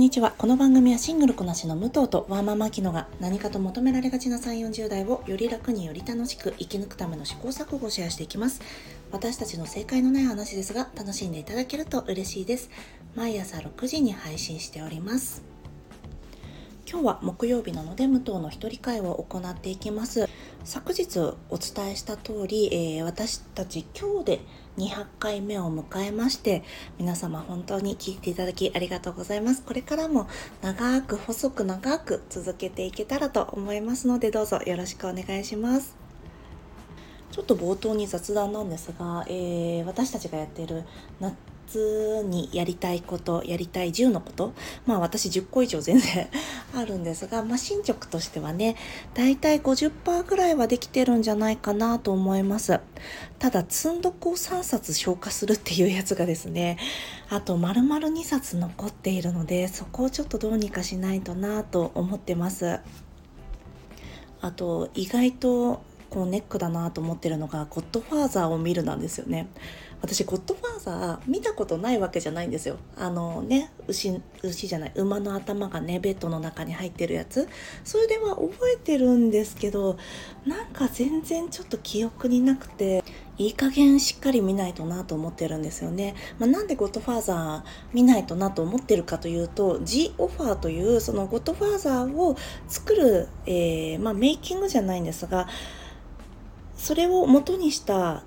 んにちは。この番組はシングルこなしの武藤とワーママキノが何かと求められがちな3 4 0代をより楽により楽しく生き抜くための試行錯誤をシェアしていきます。私たちの正解のない話ですが楽しんでいただけると嬉しいです。毎朝6時に配信しております。今日は木曜日なので武藤の一人会を行っていきます。昨日お伝えした通り、えー、私たち今日で200回目を迎えまして皆様本当に聞いていただきありがとうございます。これからも長く細く長く続けていけたらと思いますのでどうぞよろしくお願いします。ちょっと冒頭に雑談なんですが、えー、私たちがやっている月にやりたいことやりたい10のことまあ私10個以上全然 あるんですが、まあ、進捗としてはねだいたい50%ぐらいはできてるんじゃないかなと思いますただ積んどこを3冊消化するっていうやつがですねあと丸々2冊残っているのでそこをちょっとどうにかしないとなと思ってますあと意外とこうネックだなと思ってるのが「ゴッドファーザー」を見るなんですよね。私ゴッドファーザー見たことないわけじゃないんですよ。あのね牛牛じゃない馬の頭がねベッドの中に入ってるやつそれでは覚えてるんですけどなんか全然ちょっと記憶になくていい加減しっかり見ないとなと思ってるんですよね。まあ、なんでゴッドファーザー見ないとなと思ってるかというと G オファーというそのゴッドファーザーを作る、えー、まあ、メイキングじゃないんですがそれを元にした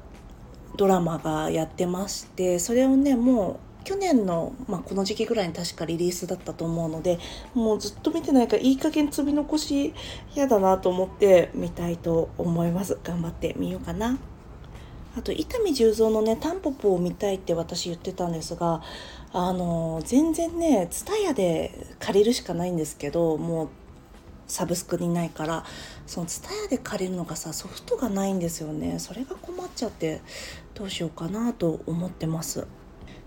ドラマがやってましてそれをねもう去年の、まあ、この時期ぐらいに確かリリースだったと思うのでもうずっと見てないからいい加減積み残し嫌だなと思って見たいと思います。頑張ってみようかな。あと伊丹十三のねタンポポを見たいって私言ってたんですがあの全然ね TSUTAYA で借りるしかないんですけどもうサブスクにないからその TSUTAYA で借りるのがさソフトがないんですよね。それが困っちゃってどうしようかなと思ってます。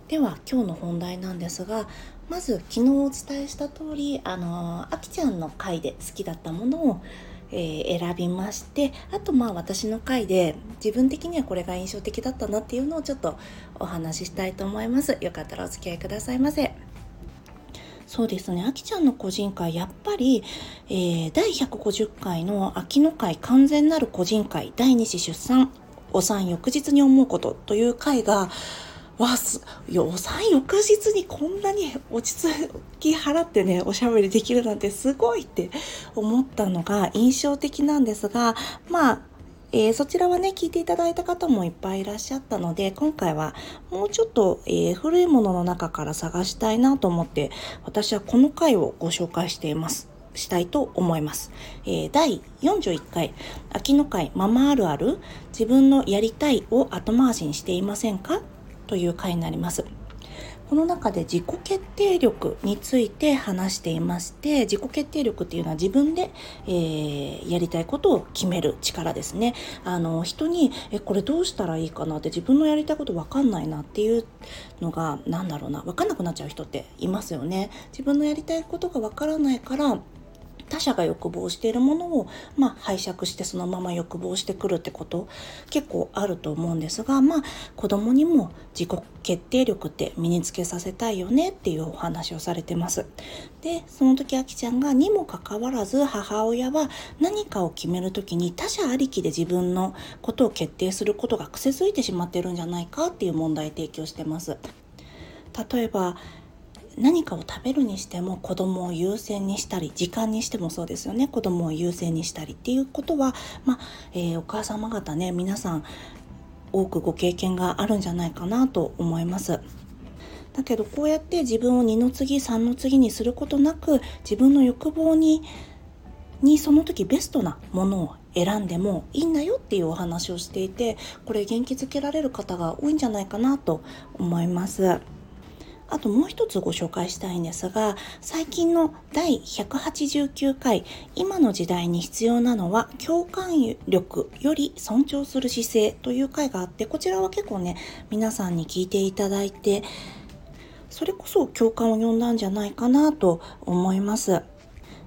では今日の本題なんですがまず昨日お伝えした通りあのあきちゃんの回で好きだったものをえー、選びましてあとまあ私の回で自分的にはこれが印象的だったなっていうのをちょっとお話ししたいと思います。よかったらお付き合いくださいませ。そうですね、あきちゃんの個人会、やっぱり、えー、第150回の秋の会完全なる個人会、第2子出産、お産翌日に思うことという回が、わす、お産翌日にこんなに落ち着き払ってね、おしゃべりできるなんてすごいって思ったのが印象的なんですが、まあ、えー、そちらはね、聞いていただいた方もいっぱいいらっしゃったので、今回はもうちょっと、えー、古いものの中から探したいなと思って、私はこの回をご紹介しています。したいと思います。えー、第41回、秋の会ママあるある、自分のやりたいを後回しにしていませんか？という回になります。この中で自己決定力について話していまして自己決定力っていうのは自分で、えー、やりたいことを決める力ですね。あの人にえこれどうしたらいいかなって自分のやりたいこと分かんないなっていうのが何だろうな分かんなくなっちゃう人っていますよね。自分のやりたいことが分からないから他者が欲望しているものを、まあ、拝借してそのまま欲望してくるってこと結構あると思うんですが、まあ、子供にも自己決定力って身につけさせたいよねっていうお話をされてます。でその時あきちゃんがにもかかわらず母親は何かを決める時に他者ありきで自分のことを決定することが癖づいてしまってるんじゃないかっていう問題提供してます。例えば何かを食べるにしても子供を優先にしたり時間にしてもそうですよね子供を優先にしたりっていうことは、まあえー、お母様方ね皆さん多くご経験があるんじゃないかなと思います。だけどこうやって自分を2の次3の次にすることなく自分の欲望ににその時ベストなものを選んでもいいんだよっていうお話をしていてこれ元気づけられる方が多いんじゃないかなと思います。あともう一つご紹介したいんですが、最近の第189回、今の時代に必要なのは共感力より尊重する姿勢という回があって、こちらは結構ね、皆さんに聞いていただいて、それこそ共感を呼んだんじゃないかなと思います。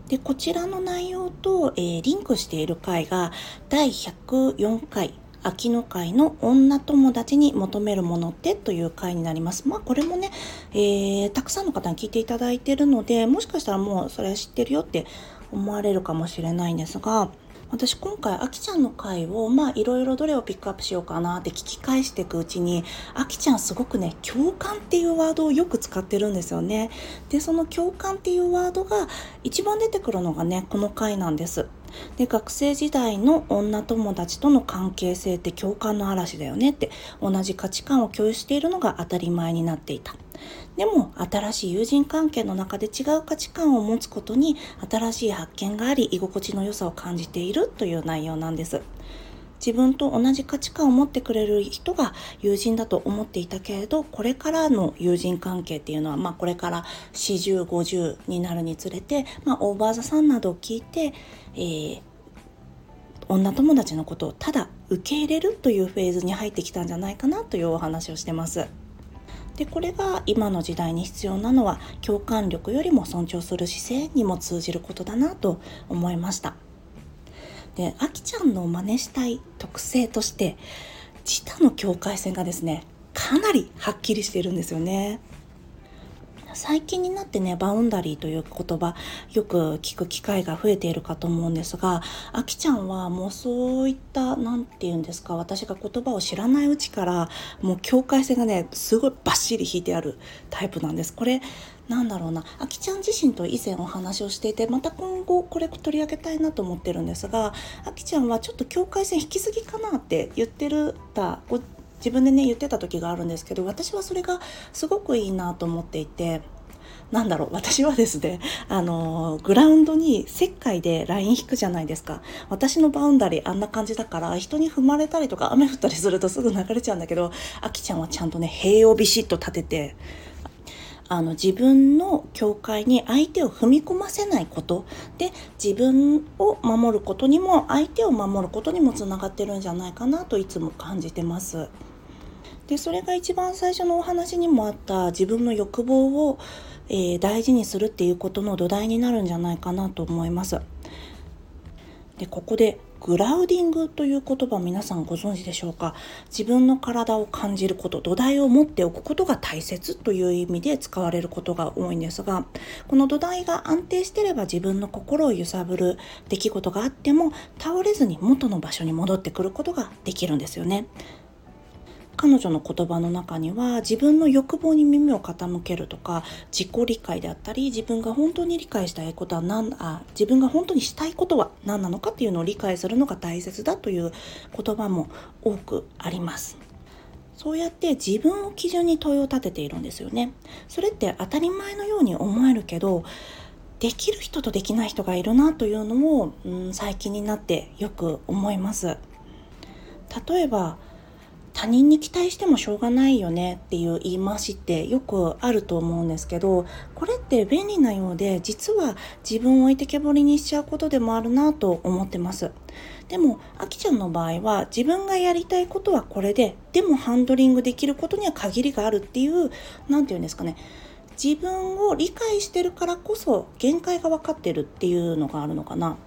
で、こちらの内容と、えー、リンクしている回が第104回、秋の会の女友達に求めるものってという回になります。まあこれもね、えー、たくさんの方に聞いていただいているので、もしかしたらもうそれは知ってるよって思われるかもしれないんですが、私今回あきちゃんの回をまあいろいろどれをピックアップしようかなって聞き返していくうちにあきちゃんすごくね共感っていうワードをよく使ってるんですよね。でその共感っていうワードが一番出てくるのがねこの回なんです。で学生時代の女友達との関係性って共感の嵐だよねって同じ価値観を共有しているのが当たり前になっていた。でも新しい友人関係の中で違う価値観を持つことに新しい発見があり居心地の良さを感じているという内容なんです自分と同じ価値観を持ってくれる人が友人だと思っていたけれどこれからの友人関係っていうのは、まあ、これから4050になるにつれて、まあ、オーバーザさんなどを聞いて、えー、女友達のことをただ受け入れるというフェーズに入ってきたんじゃないかなというお話をしてます。でこれが今の時代に必要なのは共感力よりも尊重する姿勢にも通じることだなと思いました。であきちゃんの真似したい特性として自他の境界線がですねかなりはっきりしているんですよね。最近になってね、バウンダリーという言葉、よく聞く機会が増えているかと思うんですが、あきちゃんはもうそういった、何て言うんですか、私が言葉を知らないうちから、もう境界線がね、すごいバッシリ引いてあるタイプなんです。これ、なんだろうな、あきちゃん自身と以前お話をしていて、また今後これ取り上げたいなと思ってるんですが、あきちゃんはちょっと境界線引きすぎかなって言ってるた、自分でね言ってた時があるんですけど私はそれがすごくいいなと思っていてなんだろう私はですね あのグラウンドに石灰でライン引くじゃないですか私のバウンダリーあんな感じだから人に踏まれたりとか雨降ったりするとすぐ流れちゃうんだけどあきちゃんはちゃんとね塀をビシッと立ててあの自分の境界に相手を踏み込ませないことで自分を守ることにも相手を守ることにもつながってるんじゃないかなといつも感じてます。でそれが一番最初のお話にもあった自分の欲望を、えー、大事にするっていうことの土台になるんじゃないかなと思います。でここでグラウディングという言葉皆さんご存知でしょうか？自分の体を感じること土台を持っておくことが大切という意味で使われることが多いんですがこの土台が安定してれば自分の心を揺さぶる出来事があっても倒れずに元の場所に戻ってくることができるんですよね彼女の言葉の中には自分の欲望に耳を傾けるとか自己理解であったり自分が本当に理解したいことは何あ自分が本当にしたいことは何なのかっていうのを理解するのが大切だという言葉も多くあります。そうやって自分を基準に問いを立てているんですよね。それって当たり前のように思えるけどできる人とできない人がいるなというのを、うん、最近になってよく思います。例えば他人に期待してもしょうがないよねっていう言い回しってよくあると思うんですけどこれって便利なようで実は自分を置いてけぼりにしちゃうことでもあるなと思ってます。でもあきちゃんの場合は自分がやりたいことはこれででもハンドリングできることには限りがあるっていう何て言うんですかね。自分を理解してるからこそ限界が分かってるっていうのがあるのかな。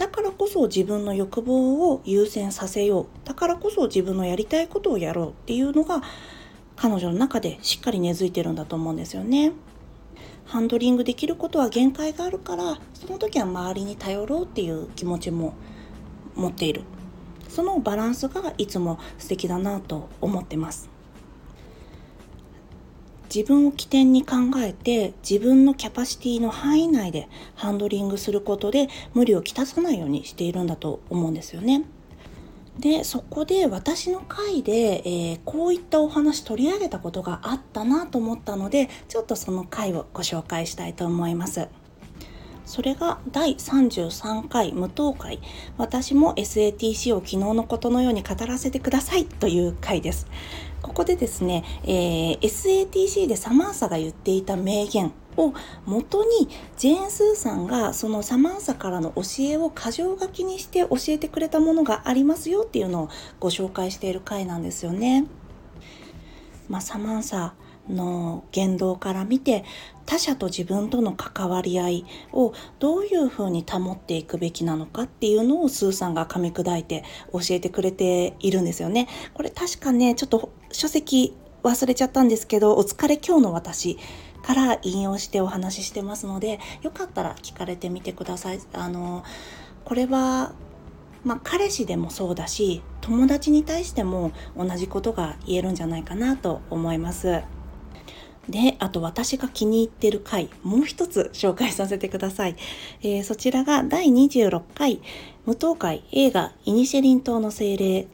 だからこそ自分の欲望を優先させよう。だからこそ自分のやりたいことをやろうっていうのが彼女の中でしっかり根付いてるんだと思うんですよね。ハンドリングできることは限界があるからその時は周りに頼ろうっていう気持ちも持っている。そのバランスがいつも素敵だなと思ってます。自分を起点に考えて自分のキャパシティの範囲内でハンドリングすることで無理をきたさないようにしているんだと思うんですよね。でそこで私の回で、えー、こういったお話取り上げたことがあったなと思ったのでちょっとその回をご紹介したいと思います。それが第33回無党会私も SATC を昨日のことのように語らせてくださいという回です。ここでですね、えー、SATC でサマンサが言っていた名言を元にジェーン・スーさんがそのサマンサからの教えを箇条書きにして教えてくれたものがありますよっていうのをご紹介している回なんですよね。まあ、サマンサの言動から見て他者と自分との関わり合いをどういうふうに保っていくべきなのかっていうのをスーさんが噛み砕いて教えてくれているんですよね。これ確かねちょっと書籍忘れちゃったんですけど「お疲れ今日の私」から引用してお話ししてますのでよかったら聞かれてみてください。あのこれはまあ、彼氏でもそうだし友達に対しても同じことが言えるんじゃないかなと思います。で、あと私が気に入ってる回、もう一つ紹介させてください。えー、そちらが第26回、無党会映画イニシェリン島の精霊、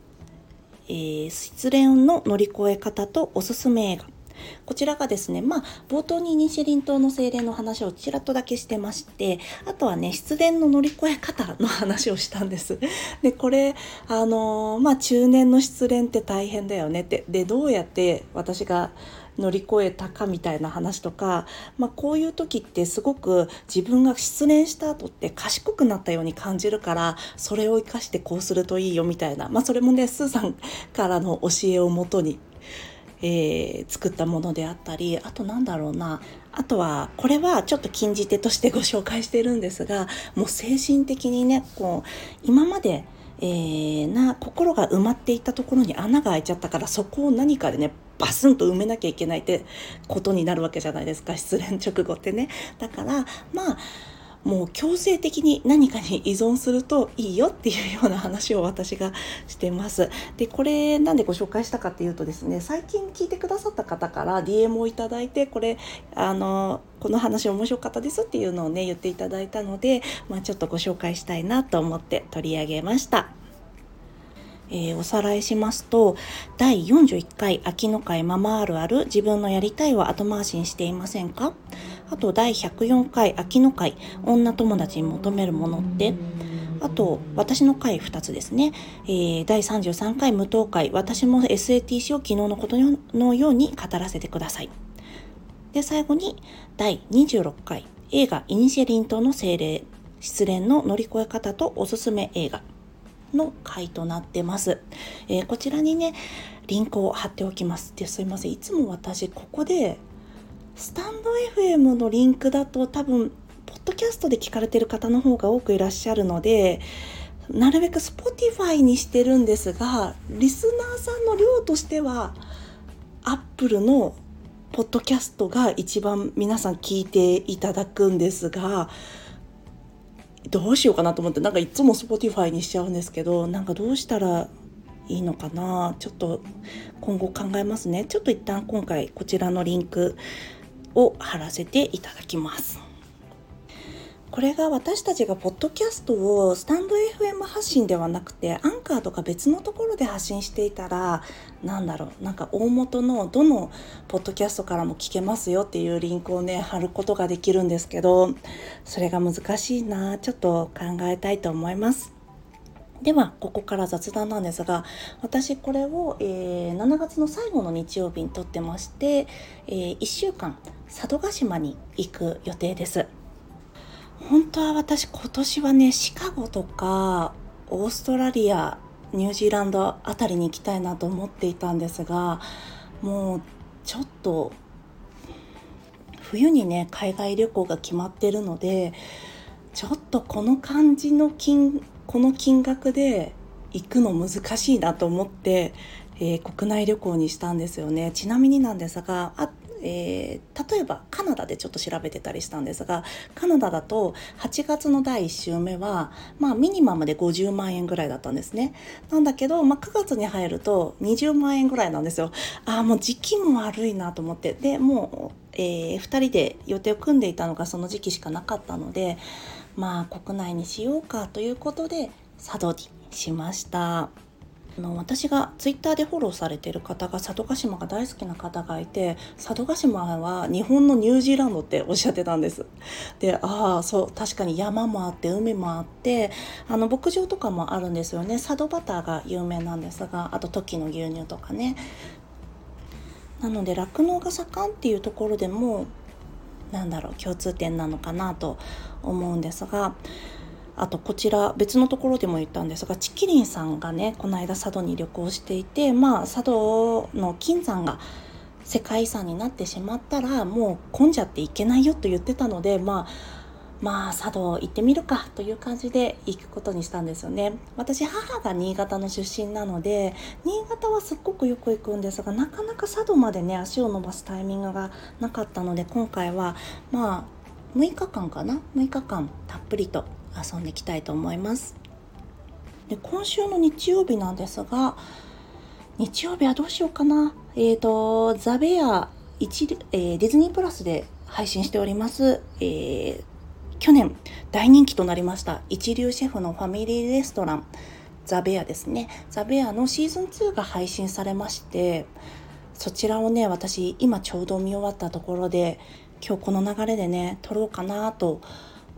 えー、失恋の乗り越え方とおすすめ映画。こちらがですね、まあ、冒頭にイニシェリン島の精霊の話をちらっとだけしてまして、あとはね、失恋の乗り越え方の話をしたんです。で、これ、あのー、まあ、中年の失恋って大変だよねって。で、どうやって私が乗り越えたかみたいな話とか、まあ、こういう時ってすごく自分が失恋した後って賢くなったように感じるからそれを生かしてこうするといいよみたいな、まあ、それもねスーさんからの教えをもとにえー、作ったものであったりあとなんだろうなあとはこれはちょっと禁じ手としてご紹介してるんですがもう精神的にねこう今まで、えー、な心が埋まっていたところに穴が開いちゃったからそこを何かでねバスンと埋めなきゃいけないってことになるわけじゃないですか失恋直後ってね。だからまあもう強制的に何かに依存するといいよっていうような話を私がしてます。でこれなんでご紹介したかっていうとですね最近聞いてくださった方から DM をいただいてこれあのこの話面白かったですっていうのをね言っていただいたので、まあ、ちょっとご紹介したいなと思って取り上げました。えー、おさらいしますと第41回秋の会ママあるある自分のやりたいを後回しにしていませんか？あと第104回秋の会女友達に求めるものって？あと私の回2つですね、えー、第33回無党会私も SATC を昨日のことのように語らせてください。で最後に第26回映画イニシェリン島の精霊失恋の乗り越え方とおすすめ映画。の回となってます。えー、こちらにね、リンクを貼っておきます。ですいません。いつも私、ここで、スタンド FM のリンクだと多分、ポッドキャストで聞かれてる方の方が多くいらっしゃるので、なるべく Spotify にしてるんですが、リスナーさんの量としては、Apple のポッドキャストが一番皆さん聞いていただくんですが、どうしようかなと思ってなんかいつも Spotify にしちゃうんですけどなんかどうしたらいいのかなちょっと今後考えますね。ちょっと一旦今回こちらのリンクを貼らせていただきます。これが私たちがポッドキャストをスタンド FM 発信ではなくてアンカーとか別のところで発信していたらなんだろうなんか大元のどのポッドキャストからも聞けますよっていうリンクをね貼ることができるんですけどそれが難しいなちょっと考えたいと思います。ではここから雑談なんですが私これを、えー、7月の最後の日曜日に撮ってまして、えー、1週間佐渡島に行く予定です。本当は私今年はねシカゴとかオーストラリアニュージーランドあたりに行きたいなと思っていたんですがもうちょっと冬にね海外旅行が決まってるのでちょっとこの感じの金この金額で行くの難しいなと思って、えー、国内旅行にしたんですよね。ちなみになんですがあえー、例えばカナダでちょっと調べてたりしたんですがカナダだと8月の第1週目は、まあ、ミニマムで50万円ぐらいだったんですね。なんだけど、まあ、9月に入ると20万円ぐらいなんですよ。ああもう時期も悪いなと思って。でもう、えー、2人で予定を組んでいたのがその時期しかなかったのでまあ国内にしようかということで佐渡にしました。の私がツイッターでフォローされてる方が佐渡島が大好きな方がいて佐渡島は日本のニュージーランドっておっしゃってたんです。でああそう確かに山もあって海もあってあの牧場とかもあるんですよね佐渡バターが有名なんですがあとトキの牛乳とかね。なので酪農が盛んっていうところでもなんだろう共通点なのかなと思うんですがあとこちら別のところでも言ったんですがチキリンさんがねこの間佐渡に旅行していてまあ佐渡の金山が世界遺産になってしまったらもう混んじゃっていけないよと言ってたのでまあまあ佐渡行ってみるかという感じで行くことにしたんですよね。私母が新潟の出身なので新潟はすっごくよく行くんですがなかなか佐渡までね足を伸ばすタイミングがなかったので今回はまあ6日間かな？6日間たっぷりと遊んでいきたいと思います。で今週の日曜日なんですが日曜日はどうしようかな。えっ、ー、とザベア1、えー、ディズニープラスで配信しております、えー去年大人気となりました。一流シェフのファミリーレストランザ・ベアですね。ザ・ベアのシーズン2が配信されましてそちらをね私今ちょうど見終わったところで今日この流れでね撮ろうかなと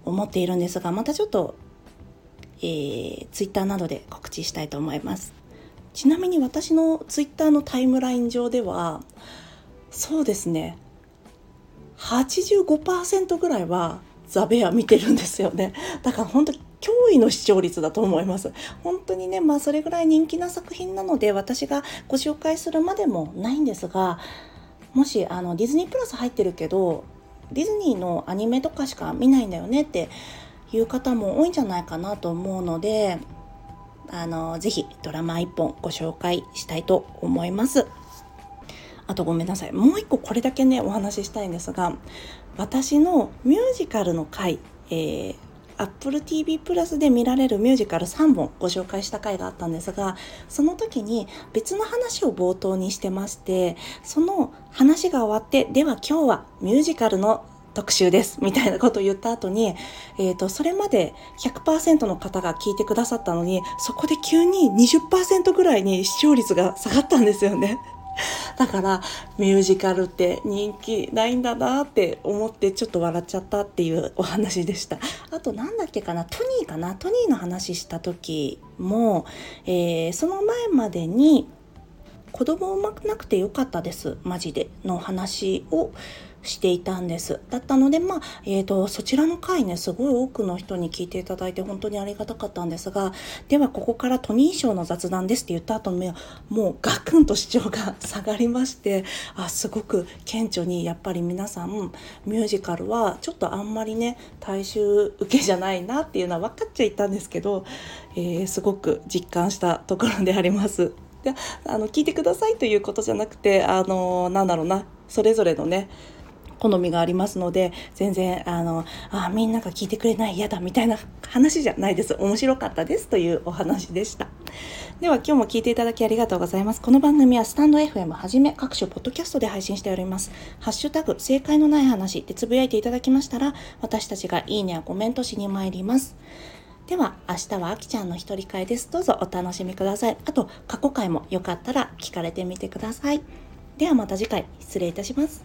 思っているんですがまたちょっと、えー、ツイッターなどで告知したいと思います。ちなみに私のツイッターのタイムライン上ではそうですね85%ぐらいはザ・ベア見てるんですよね。だから本当驚異の視聴率だと思います。本当にねまあそれぐらい人気な作品なので私がご紹介するまでもないんですがもしあのディズニープラス入ってるけどディズニーのアニメとかしか見ないんだよねっていう方も多いんじゃないかなと思うのであのぜひドラマ1本ご紹介したいと思います。あとごめんなさい。もう一個これだけねお話ししたいんですが私のミュージカルの回、えー、Apple TV プラスで見られるミュージカル3本ご紹介した回があったんですがその時に別の話を冒頭にしてましてその話が終わってでは今日はミュージカルの特集ですみたいなことを言った後に、えーと、それまで100%の方が聞いてくださったのにそこで急に20%ぐらいに視聴率が下がったんですよね。だからミュージカルって人気ないんだなって思ってちょっと笑っちゃったっていうお話でした。あと何だっけかなトニーかな。トニーの話した時も、えー、その前までに子供産まなくてよかったです。マジで。の話をしていたんです。だったのでまあ、えーと、そちらの回ねすごい多くの人に聞いていただいて本当にありがたかったんですがではここからトニー賞の雑談ですって言った後にもうガクンと視聴が 下がりましてあすごく顕著にやっぱり皆さんミュージカルはちょっとあんまりね大衆受けじゃないなっていうのは分かっちゃいたんですけど、えー、すごく実感したところであります。であの聞いてくださいということじゃなくてあのなんだろうなそれぞれのね好みがありますので全然あのあみんなが聞いてくれない嫌だみたいな話じゃないです。面白かったですというお話でした。では今日も聞いていただきありがとうございます。この番組はスタンド FM はじめ各種ポッドキャストで配信しております。ハッシュタグ正解のない話でつぶやいていただきましたら私たちがいいねやコメントしに参ります。では明日はあきちゃんの一人会です。どうぞお楽しみください。あと過去回もよかったら聞かれてみてください。ではまた次回。失礼いたします。